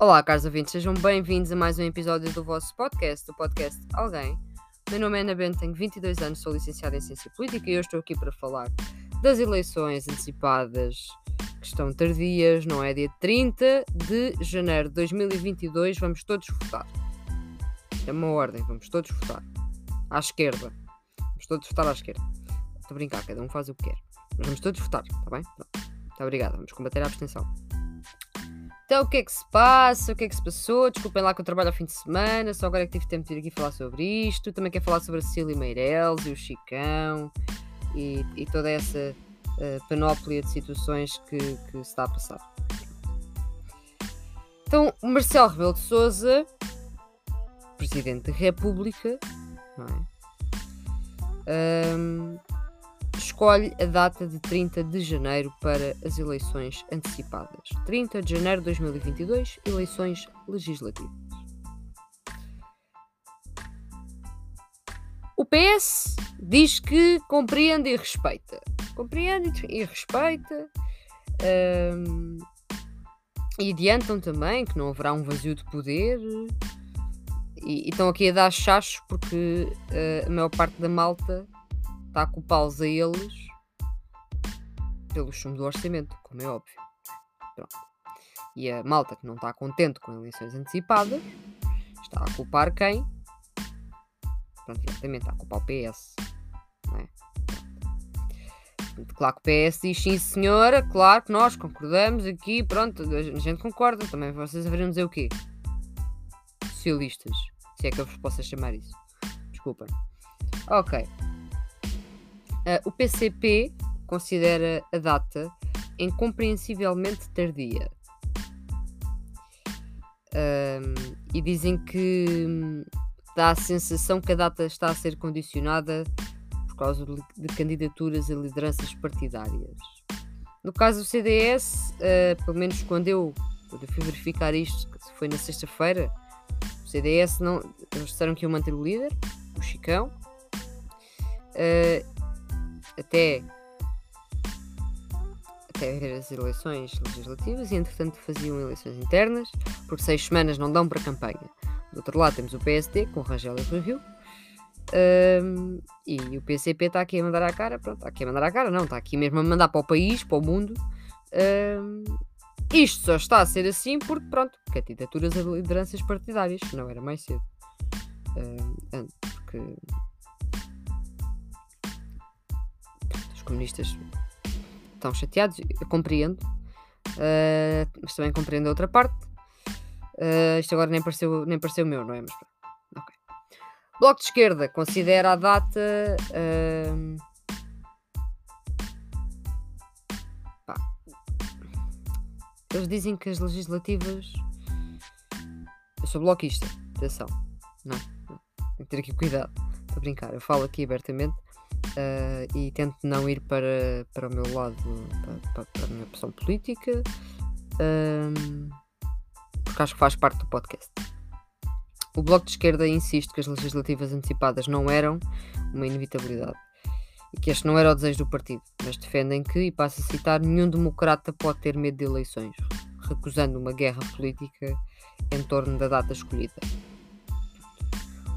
Olá, caros ouvintes, sejam bem-vindos a mais um episódio do vosso podcast, do podcast Alguém. Meu nome é Ana Bento, tenho 22 anos, sou licenciada em Ciência Política e eu estou aqui para falar das eleições antecipadas que estão tardias, não é? Dia 30 de janeiro de 2022, vamos todos votar. É uma ordem, vamos todos votar. À esquerda. Vamos todos votar à esquerda. Estou a brincar, cada um faz o que quer. Mas vamos todos votar, está bem? Pronto. Muito obrigada, vamos combater a abstenção. Então, o que é que se passa? O que é que se passou? Desculpem lá que eu trabalho ao fim de semana, só agora é que tive tempo de vir aqui falar sobre isto. Também quero falar sobre a Cecília Meireles e o Chicão e, e toda essa uh, panóplia de situações que, que, se está a passar. Então, Marcelo Rebelo de Souza, Presidente da República, não é? Um, escolhe a data de 30 de janeiro para as eleições antecipadas. 30 de janeiro de 2022, eleições legislativas. O PS diz que compreende e respeita. Compreende e respeita. Um, e adiantam também que não haverá um vazio de poder. E, e estão aqui a dar chachos porque uh, a maior parte da malta a culpá-los a eles pelo chumbo do orçamento, como é óbvio. Pronto. E a malta que não está contente com eleições antecipadas está a culpar quem? Pronto, exatamente, está a culpar o PS. Não é? Claro que o PS diz sim senhora, claro que nós concordamos aqui, pronto, a gente concorda, também vocês deveriam dizer o quê? Socialistas, se é que eu vos posso chamar isso. Desculpem. Ok. Uh, o PCP considera a data incompreensivelmente tardia. E dizem que hum, dá a sensação que a data está a ser condicionada por causa de candidaturas a lideranças partidárias. No caso do CDS, uh, ah, pelo menos quando eu, quando eu fui verificar isto, que foi na sexta-feira, o CDS não. Eles disseram que iam manter o líder, o Chicão. Uh, até até as eleições legislativas e entretanto faziam eleições internas, porque seis semanas não dão para campanha. Do outro lado temos o PSD com Rangel e Review um, e o PCP está aqui a mandar a cara, pronto, está aqui a mandar a cara, não, está aqui mesmo a mandar para o país, para o mundo. Um, isto só está a ser assim porque, pronto, candidaturas a lideranças partidárias, não era mais cedo. Um, porque comunistas estão chateados, eu compreendo, uh, mas também compreendo a outra parte. Uh, isto agora nem pareceu, nem pareceu meu, não é? Mas okay. Bloco de esquerda considera a data. Uh, eles dizem que as legislativas. Eu sou bloquista, atenção, não, não. Tem que ter aqui cuidado. Estou a brincar, eu falo aqui abertamente uh, e tento não ir para, para o meu lado, para, para, a minha opção política, um, porque acho que faz parte do podcast. O Bloco de Esquerda insiste que as legislativas antecipadas não eram uma inevitabilidade e que este não era o desejo do partido, mas defendem que, e passo a citar, nenhum democrata pode ter medo de eleições, recusando uma guerra política em torno da data escolhida.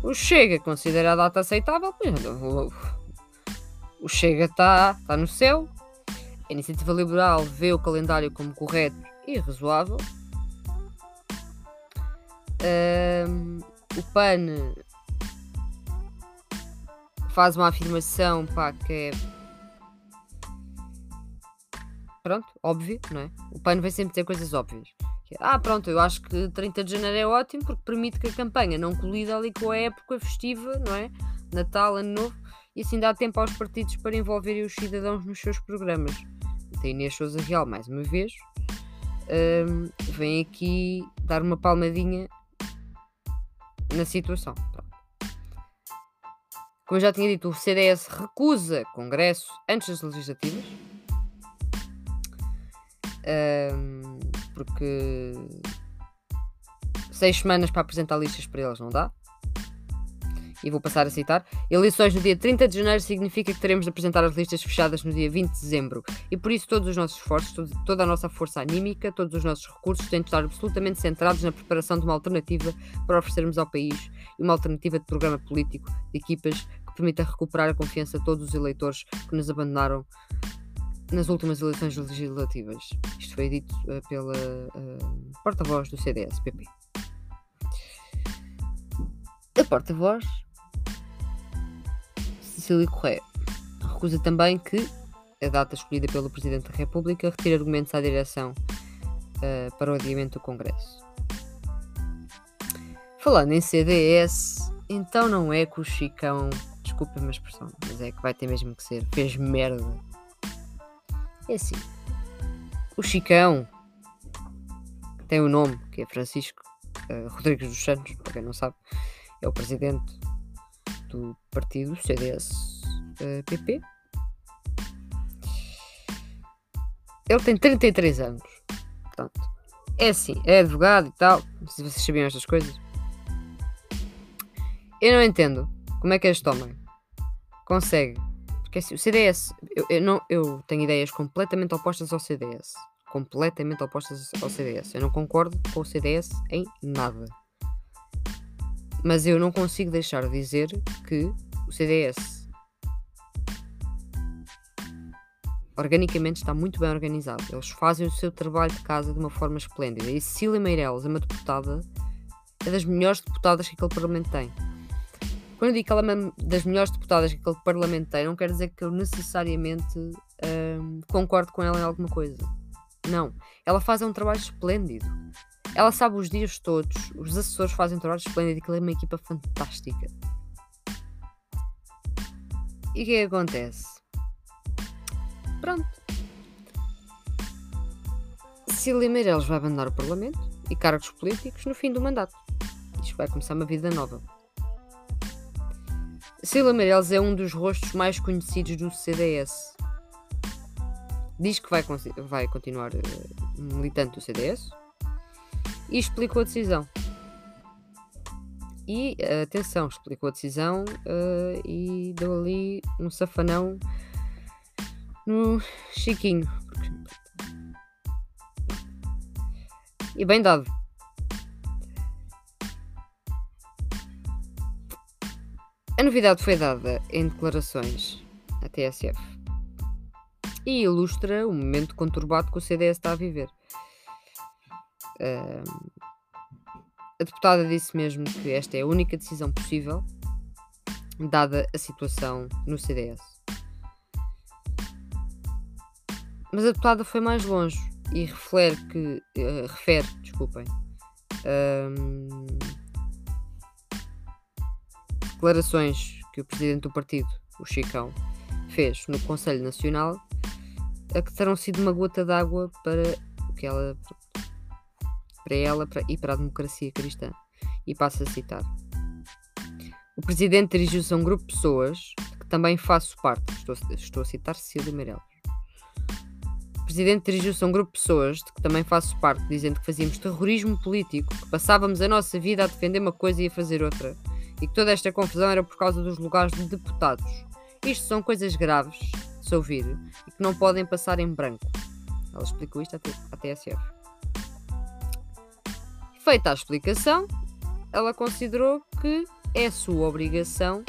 O Chega considera a data aceitável, o Chega está tá no céu. A Iniciativa Liberal vê o calendário como correto e razoável. Um, o PAN faz uma afirmação pá, que é pronto, óbvio, não é? O PAN vai sempre ter coisas óbvias. É, ah, pronto, eu acho que 30 de janeiro é ótimo porque permite que a campanha não colida ali com a época festiva, não é? Natal, Ano Novo e assim dá tempo aos partidos para envolverem os cidadãos nos seus programas. A Inês Souza Real, mais uma vez, um, vem aqui dar uma palmadinha na situação. Como já tinha dito, o CDS recusa congresso antes das legislativas. Um, porque seis semanas para apresentar listas para eles não dá. E vou passar a citar: eleições no dia 30 de janeiro significa que teremos de apresentar as listas fechadas no dia 20 de dezembro. E por isso todos os nossos esforços, toda a nossa força anímica, todos os nossos recursos têm de estar absolutamente centrados na preparação de uma alternativa para oferecermos ao país e uma alternativa de programa político, de equipas que permita recuperar a confiança de todos os eleitores que nos abandonaram nas últimas eleições legislativas. Isto foi dito uh, pela uh, porta-voz do CDS-PP. A porta-voz, Cecília Correia, recusa também que a data escolhida pelo Presidente da República retire argumentos à direção uh, para o adiamento do Congresso. Falando em CDS, então não é que o Chicão, desculpa-me a expressão, mas é que vai ter mesmo que ser, fez merda. É assim, o Chicão, tem o um nome, que é Francisco uh, Rodrigues dos Santos, para quem não sabe, é o presidente do partido CDS-PP. Eh, Ele tem 33 anos. Portanto, é assim, é advogado e tal. Se vocês sabiam estas coisas. Eu não entendo como é que este homem consegue. Porque assim, o CDS. Eu, eu, não, eu tenho ideias completamente opostas ao CDS. Completamente opostas ao CDS. Eu não concordo com o CDS em nada. Mas eu não consigo deixar de dizer que o CDS organicamente está muito bem organizado. Eles fazem o seu trabalho de casa de uma forma esplêndida. E Cecília Meireles é uma deputada, é das melhores deputadas que aquele Parlamento tem. Quando eu digo que ela é das melhores deputadas que aquele Parlamento tem, não quer dizer que eu necessariamente hum, concordo com ela em alguma coisa. Não. Ela faz um trabalho esplêndido. Ela sabe os dias todos, os assessores fazem um trabalho esplêndido, aquilo é uma equipa fantástica. E o que é que acontece? Pronto. Cília Meireles vai abandonar o Parlamento e cargos políticos no fim do mandato. Isto vai começar uma vida nova. Cília Meireles é um dos rostos mais conhecidos do CDS. Diz que vai, vai continuar uh, militante do CDS, e explicou a decisão. E atenção, explicou a decisão uh, e deu ali um safanão no Chiquinho. E bem dado. A novidade foi dada em declarações à TSF e ilustra o momento conturbado que o CDS está a viver. Uh, a deputada disse mesmo que esta é a única decisão possível, dada a situação no CDS. Mas a deputada foi mais longe e refere que. Uh, refere, desculpem. Declarações que o presidente do partido, o Chicão, fez no Conselho Nacional, a que terão sido uma gota d'água para o que ela para ela e para a democracia cristã. E passo a citar. O presidente dirigiu-se a um grupo de pessoas que também faço parte. Estou, estou a citar Cecília Meirelles. O presidente dirigiu-se a um grupo de pessoas de que também faço parte, dizendo que fazíamos terrorismo político, que passávamos a nossa vida a defender uma coisa e a fazer outra, e que toda esta confusão era por causa dos lugares de deputados. Isto são coisas graves de se ouvir e que não podem passar em branco. Ela explicou isto à TSF. Feita a explicação, ela considerou que é sua obrigação.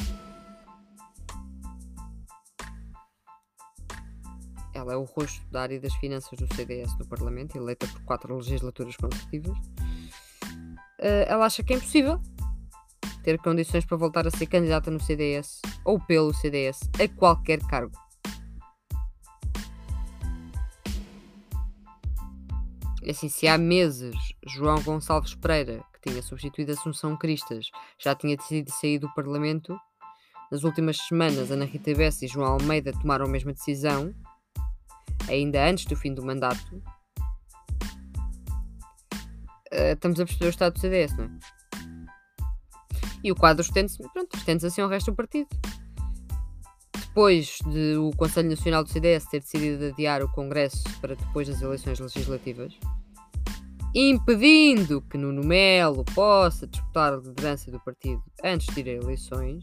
Ela é o rosto da área das finanças do CDS no Parlamento, eleita por quatro legislaturas consecutivas. Eh, ela acha que é impossível ter condições para voltar a ser candidata no CDS ou pelo CDS a qualquer cargo. Assim, se há meses João Gonçalves Pereira, que tinha substituído Assunção Cristas, já tinha decidido sair do Parlamento, nas últimas semanas Ana Rita Bessa e João Almeida tomaram a mesma decisão, ainda antes do fim do mandato. Uh, estamos a perceber o estado do CDS, não é? E o quadro estende-se, pronto, estende-se assim ao resto do partido depois de o Conselho Nacional do CDS ter decidido adiar o Congresso para depois das eleições legislativas, impedindo que Nuno Melo possa disputar a liderança do partido antes de ir a eleições,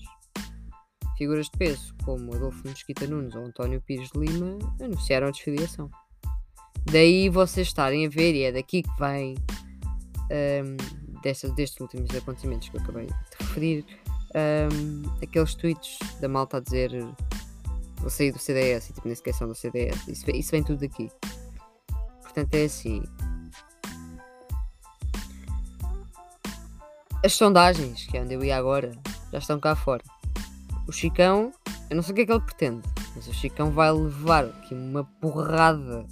figuras de peso como Adolfo Mesquita Nunes ou António Pires de Lima anunciaram a desfiliação. Daí vocês estarem a ver, e é daqui que vem um, desta, destes últimos acontecimentos que eu acabei de referir, um, aqueles tweets da malta a dizer vou sair do CDS e tipo, nem sequer são do CDS. Isso, isso vem tudo daqui. Portanto, é assim. As sondagens, que é onde eu ia agora, já estão cá fora. O Chicão, eu não sei o que é que ele pretende, mas o Chicão vai levar aqui uma porrada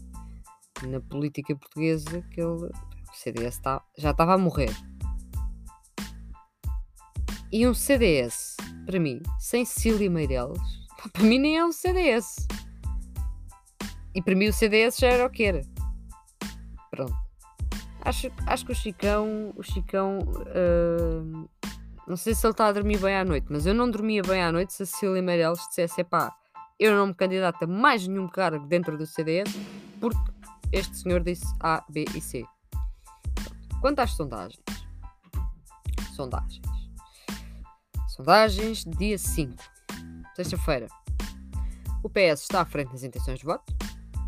na política portuguesa que ele. O CDS tá, já estava a morrer. E um CDS, para mim, sem Cília Meireles, para mim nem é um CDS. E para mim o CDS já era o que era. Pronto. Acho, acho que o Chicão. O Chicão. Uh, não sei se ele está a dormir bem à noite, mas eu não dormia bem à noite se a Cecília Meirelles dissesse: pá, eu não me candidato a mais nenhum cargo dentro do CDS porque este senhor disse A, B e C. Quanto às sondagens. Sondagens. Sondagens, dia 5. Sexta-feira. O PS está à frente nas intenções de voto.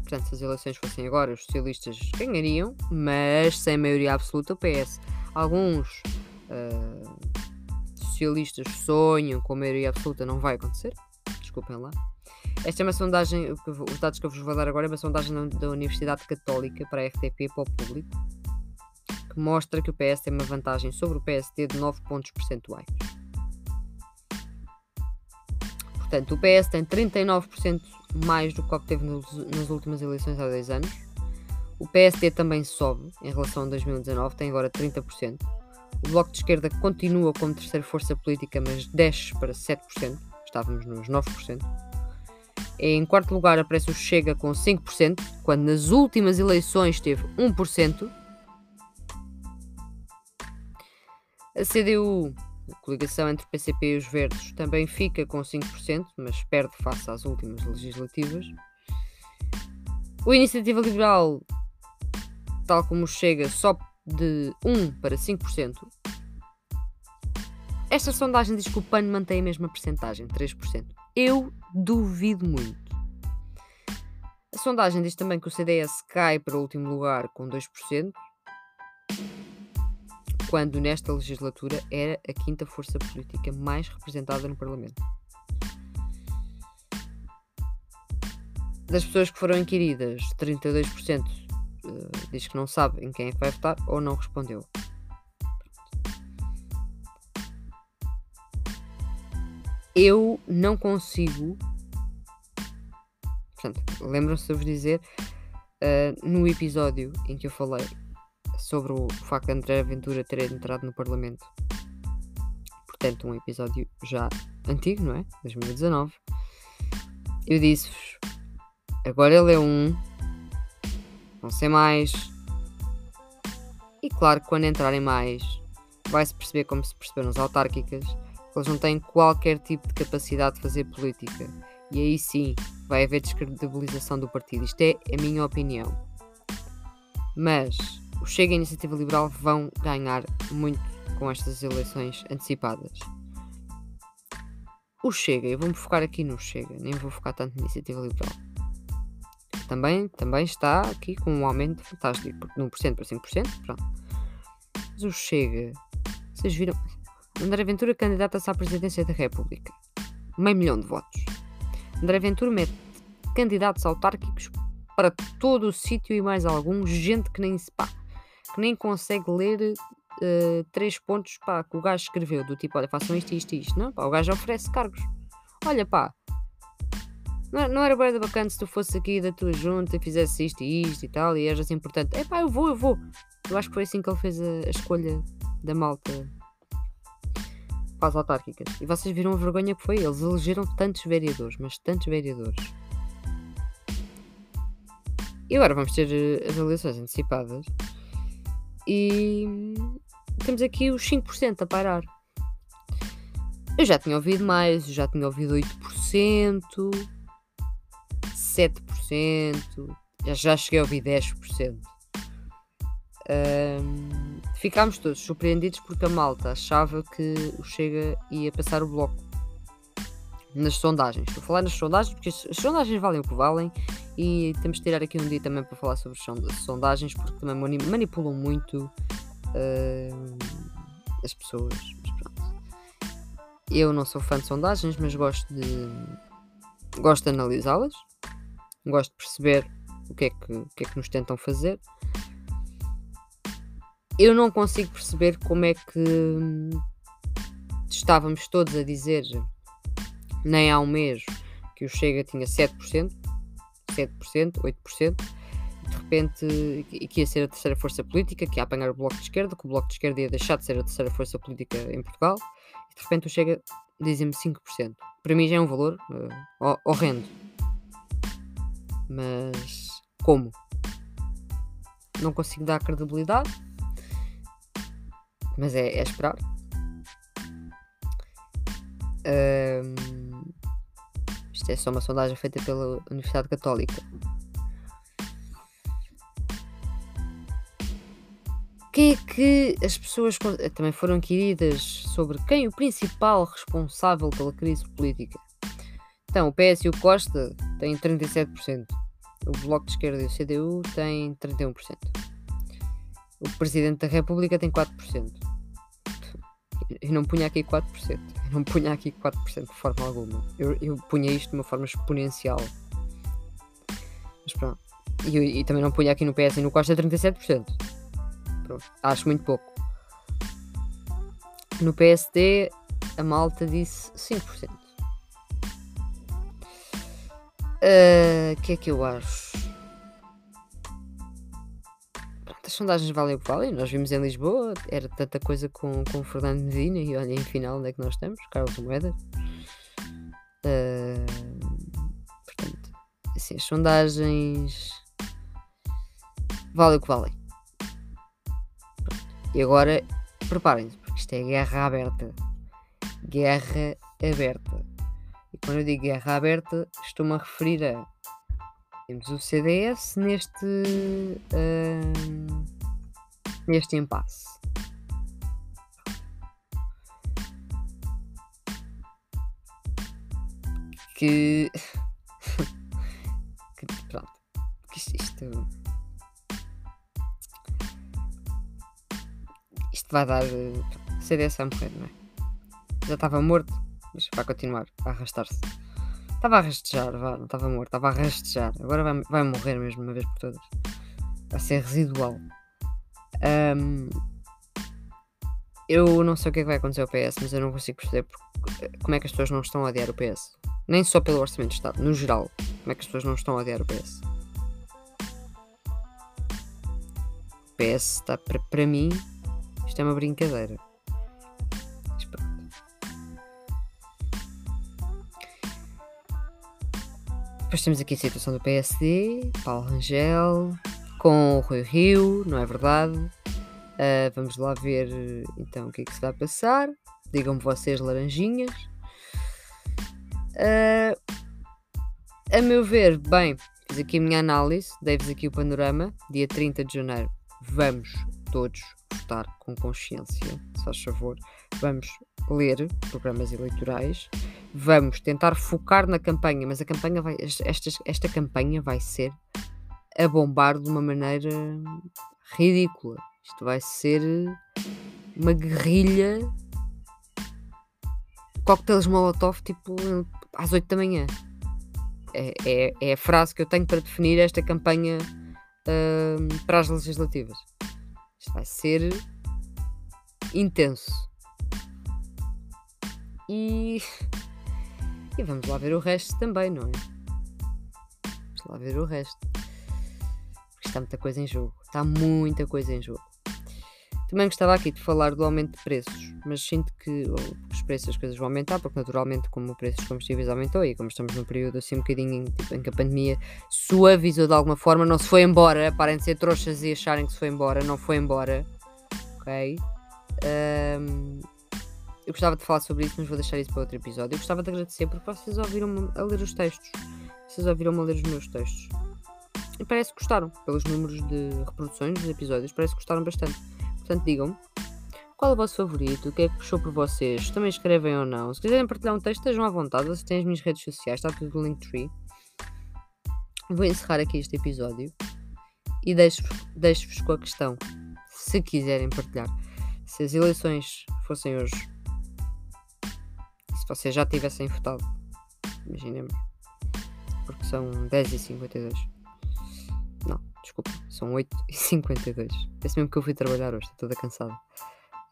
Portanto, se as eleições fossem agora, os socialistas ganhariam, mas sem maioria absoluta o PS. Alguns uh, socialistas sonham com a maioria absoluta, não vai acontecer. Desculpem lá. Esta é uma sondagem, os dados que eu vos vou dar agora é uma sondagem da Universidade Católica para a RTP, para o público, que mostra que o PS tem uma vantagem sobre o PSD de 9 pontos percentuais. Portanto, o PS tem 39% mais do que obteve nas últimas eleições há dois anos. O PSD também sobe em relação a 2019, tem agora 30%. O Bloco de Esquerda continua como terceira força política, mas desce para 7%. Estávamos nos 9%. Em quarto lugar aparece o Chega com 5%, quando nas últimas eleições teve 1%. A CDU a coligação entre PCP e os Verdes também fica com 5%, mas perde face às últimas legislativas. O Iniciativa Liberal, tal como chega, sobe de 1 para 5%. Esta sondagem diz que o PAN mantém a mesma percentagem, 3%. Eu duvido muito. A sondagem diz também que o CDS cai para o último lugar com 2% quando nesta legislatura era a quinta força política mais representada no Parlamento. Das pessoas que foram inquiridas, 32% uh, diz que não sabe em quem é que vai votar ou não respondeu. Eu não consigo. Portanto, lembram-se de vos dizer uh, no episódio em que eu falei sobre o facto de André Ventura ter entrado no Parlamento. Portanto, um episódio já antigo, não é? 2019. Eu disse-vos, agora ele é um, não sei mais. E claro que quando entrarem mais, vai-se perceber como se perceberam nas autárquicas, que eles não têm qualquer tipo de capacidade de fazer política. E aí sim vai haver descredibilização do partido. Isto é a minha opinião. Mas o Chega e a Iniciativa Liberal vão ganhar muito com estas eleições antecipadas. O Chega, eu vou-me focar aqui no Chega, nem vou focar tanto na Iniciativa Liberal. Também, também está aqui com um aumento fantástico, de 1% para 5%, pronto. Mas o Chega, vocês viram? André Ventura candidata-se à presidência da República. Meio milhão de votos. André Ventura mete candidatos autárquicos para todo o sítio e mais algum, gente que nem se pá, que nem consegue ler uh, três pontos pá, que o gajo escreveu, do tipo, olha, façam isto, isto e isto. Não, pá, o gajo oferece cargos. Olha, pá, não, não era bacana se tu fosses aqui da tua junta e fizesse isto e isto e tal, e eras assim importante. É pá, eu vou, eu vou. Eu acho que foi assim que ele fez a, a escolha da malta para as autárquicas. E vocês viram a vergonha que foi? Eles elegeram tantos vereadores, mas tantos vereadores. E agora vamos ter eh, as eleições antecipadas. E temos aqui os 5% a parar. Eu já tinha ouvido mais, já tinha ouvido 8%, 7%, já, já cheguei a ouvir 10%. Um, ficámos todos surpreendidos porque a malta achava que o Chega ia passar o bloco nas sondagens. A falar nas sondagens porque as sondagens valem o que valem e temos de tirar aqui um dia também para falar sobre sondagens porque também manipulam muito uh, as pessoas. Eu não sou fã de sondagens, mas gosto de gosto de analisá-las, gosto de perceber o que, é que, o que é que nos tentam fazer. Eu não consigo perceber como é que hum, estávamos todos a dizer nem há um mês que o Chega tinha 7%, 7%, 8%, de repente que ia ser a terceira força política, que ia apanhar o Bloco de Esquerda, que o Bloco de Esquerda ia deixar de ser a terceira força política em Portugal, e de repente o Chega dizem-me 5%. Para mim já é um valor uh, horrendo. Mas como? Não consigo dar credibilidade, mas é, é esperar. Um, isto é só uma sondagem feita pela Universidade Católica. que é que as pessoas também foram inquiridas sobre quem o principal responsável pela crise política? Então, o PS e o Costa têm 37%. O Bloco de Esquerda e o CDU têm 31%. O Presidente da República tem 4%. Eu não punha aqui 4%. Eu não punha aqui 4% de forma alguma. Eu, eu punha isto de uma forma exponencial. Mas pronto. E, e também não punha aqui no PS e no Costa 37%. Pronto. Acho muito pouco. No PSD, a malta disse 5%. O uh, que é que eu acho? As sondagens valem o que valem. Nós vimos em Lisboa, era tanta coisa com, com o Fernando Medina e olha, em final, onde é que nós estamos? Carlos Moeda. Uh, portanto, assim, as sondagens valem o que valem. E agora, preparem-se, porque isto é guerra aberta. Guerra aberta. E quando eu digo guerra aberta, estou-me a referir a. Temos o CDS neste. Uh, neste impasse. Que. que pronto. Que isto, isto. Vai dar. CDS vai morrer, não é? Já estava morto mas vai continuar a arrastar-se. Estava a rastejar, vá, não estava morto, estava a rastejar. Agora vai, vai morrer mesmo, uma vez por todas. Vai ser residual. Um, eu não sei o que é que vai acontecer ao PS, mas eu não consigo perceber porque, como é que as pessoas não estão a odiar o PS. Nem só pelo Orçamento de Estado, no geral. Como é que as pessoas não estão a odiar o PS? O PS está, para mim, isto é uma brincadeira. Depois temos aqui a situação do PSD, Paulo Rangel, com o Rui Rio, não é verdade? Uh, vamos lá ver então o que é que se vai passar. Digam-me vocês, laranjinhas. Uh, a meu ver, bem, fiz aqui a minha análise, dei-vos aqui o panorama. Dia 30 de janeiro, vamos todos votar com consciência, se faz favor. Vamos ler programas eleitorais vamos tentar focar na campanha, mas a campanha vai, esta, esta campanha vai ser a bombar de uma maneira ridícula. Isto vai ser uma guerrilha coquetéis molotov tipo às 8 da manhã. É, é, é, a frase que eu tenho para definir esta campanha uh, para as legislativas. Isto vai ser intenso. E e vamos lá ver o resto também, não é? Vamos lá ver o resto. Porque está muita coisa em jogo. Está muita coisa em jogo. Também gostava aqui de falar do aumento de preços, mas sinto que os preços das coisas vão aumentar, porque naturalmente, como o preço dos combustíveis aumentou e como estamos num período assim um bocadinho tipo, em que a pandemia suavizou de alguma forma, não se foi embora, parem de ser trouxas e acharem que se foi embora, não foi embora, ok? Um, eu gostava de falar sobre isso, mas vou deixar isso para outro episódio. Eu gostava de agradecer porque vocês ouviram-me a ler os textos. Vocês ouviram-me a ler os meus textos. e parece que gostaram, pelos números de reproduções dos episódios, parece que gostaram bastante. Portanto, digam-me qual é o vosso favorito, o que é que puxou por vocês, também escrevem ou não. Se quiserem partilhar um texto, estejam à vontade, vocês têm as minhas redes sociais, está tudo no Linktree. Vou encerrar aqui este episódio e deixo-vos deixo com a questão, se quiserem partilhar. Se as eleições fossem hoje, vocês já tivessem votado, imaginemos, porque são 10h52. Não, desculpa, são 8h52. Parece mesmo que eu fui trabalhar hoje, estou toda cansada.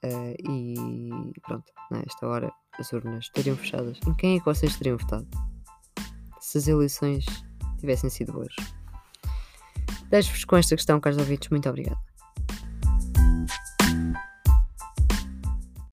Uh, e pronto, nesta hora as urnas estariam fechadas. Em quem é que vocês teriam votado? Se as eleições tivessem sido boas. Deixo-vos com esta questão, caros ouvintes. Muito obrigado.